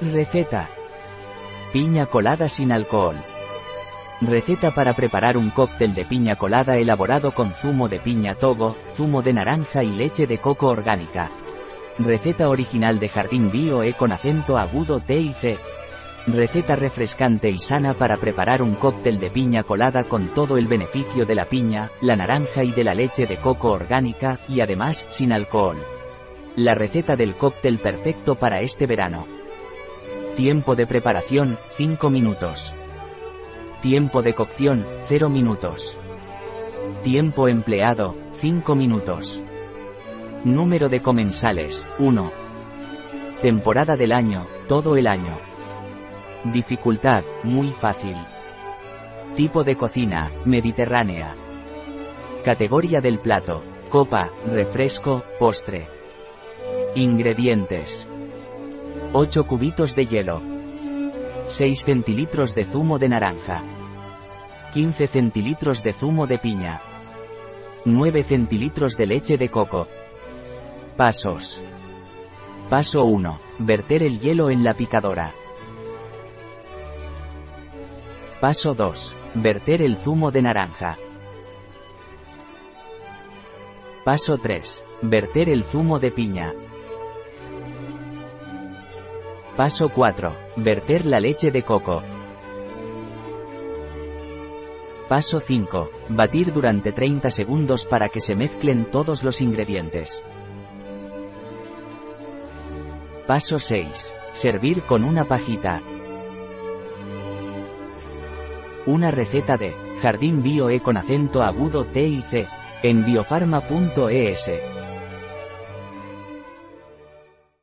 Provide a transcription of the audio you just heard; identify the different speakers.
Speaker 1: Receta. Piña colada sin alcohol. Receta para preparar un cóctel de piña colada elaborado con zumo de piña togo, zumo de naranja y leche de coco orgánica. Receta original de Jardín Bio E con acento agudo T y C. Receta refrescante y sana para preparar un cóctel de piña colada con todo el beneficio de la piña, la naranja y de la leche de coco orgánica, y además, sin alcohol. La receta del cóctel perfecto para este verano. Tiempo de preparación, 5 minutos. Tiempo de cocción, 0 minutos. Tiempo empleado, 5 minutos. Número de comensales, 1. Temporada del año, todo el año. Dificultad, muy fácil. Tipo de cocina, mediterránea. Categoría del plato, copa, refresco, postre. Ingredientes. 8 cubitos de hielo. 6 centilitros de zumo de naranja. 15 centilitros de zumo de piña. 9 centilitros de leche de coco. Pasos. Paso 1. Verter el hielo en la picadora. Paso 2. Verter el zumo de naranja. Paso 3. Verter el zumo de piña. Paso 4. Verter la leche de coco. Paso 5. Batir durante 30 segundos para que se mezclen todos los ingredientes. Paso 6. Servir con una pajita. Una receta de Jardín Bio E con acento agudo T y C en biofarma.es.